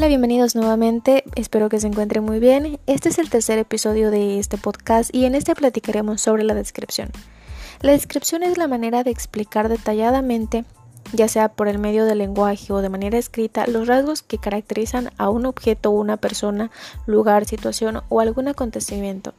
Hola, bienvenidos nuevamente, espero que se encuentren muy bien. Este es el tercer episodio de este podcast y en este platicaremos sobre la descripción. La descripción es la manera de explicar detalladamente, ya sea por el medio del lenguaje o de manera escrita, los rasgos que caracterizan a un objeto, una persona, lugar, situación o algún acontecimiento.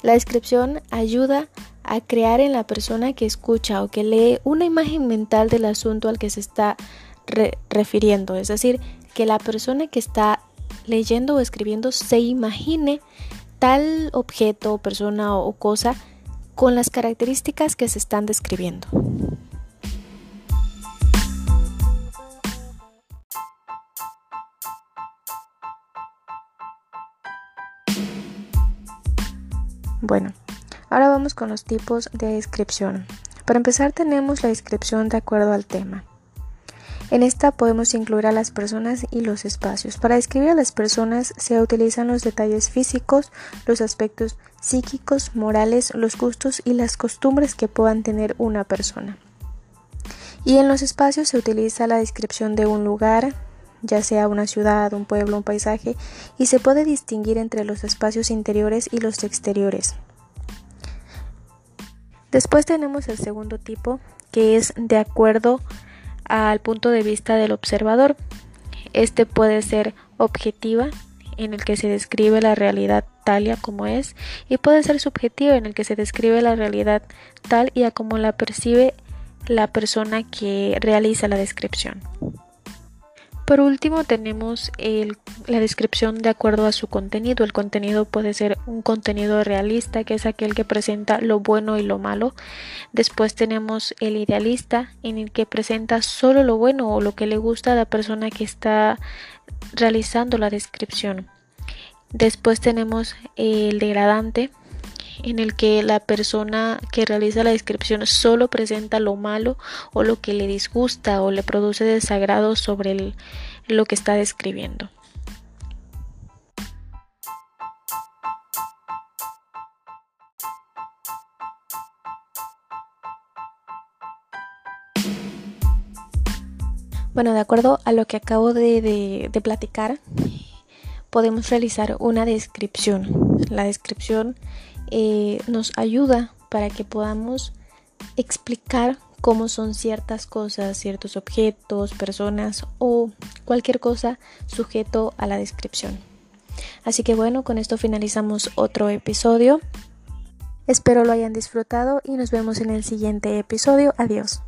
La descripción ayuda a crear en la persona que escucha o que lee una imagen mental del asunto al que se está es decir, que la persona que está leyendo o escribiendo se imagine tal objeto, persona o cosa con las características que se están describiendo. Bueno, ahora vamos con los tipos de descripción. Para empezar tenemos la descripción de acuerdo al tema. En esta podemos incluir a las personas y los espacios. Para describir a las personas se utilizan los detalles físicos, los aspectos psíquicos, morales, los gustos y las costumbres que puedan tener una persona. Y en los espacios se utiliza la descripción de un lugar, ya sea una ciudad, un pueblo, un paisaje, y se puede distinguir entre los espacios interiores y los exteriores. Después tenemos el segundo tipo, que es de acuerdo al punto de vista del observador. Este puede ser objetiva, en el que se describe la realidad tal y como es, y puede ser subjetiva, en el que se describe la realidad tal y a como la percibe la persona que realiza la descripción. Por último tenemos la descripción de acuerdo a su contenido. El contenido puede ser un contenido realista, que es aquel que presenta lo bueno y lo malo. Después tenemos el idealista, en el que presenta solo lo bueno o lo que le gusta a la persona que está realizando la descripción. Después tenemos el degradante, en el que la persona que realiza la descripción solo presenta lo malo o lo que le disgusta o le produce desagrado sobre lo que está describiendo. Bueno, de acuerdo a lo que acabo de, de platicar, podemos realizar una descripción. La descripción eh, nos ayuda para que podamos explicar cómo son ciertas cosas, ciertos objetos, personas o cualquier cosa sujeto a la descripción. Así que bueno, con esto finalizamos otro episodio. Espero lo hayan disfrutado y nos vemos en el siguiente episodio. Adiós.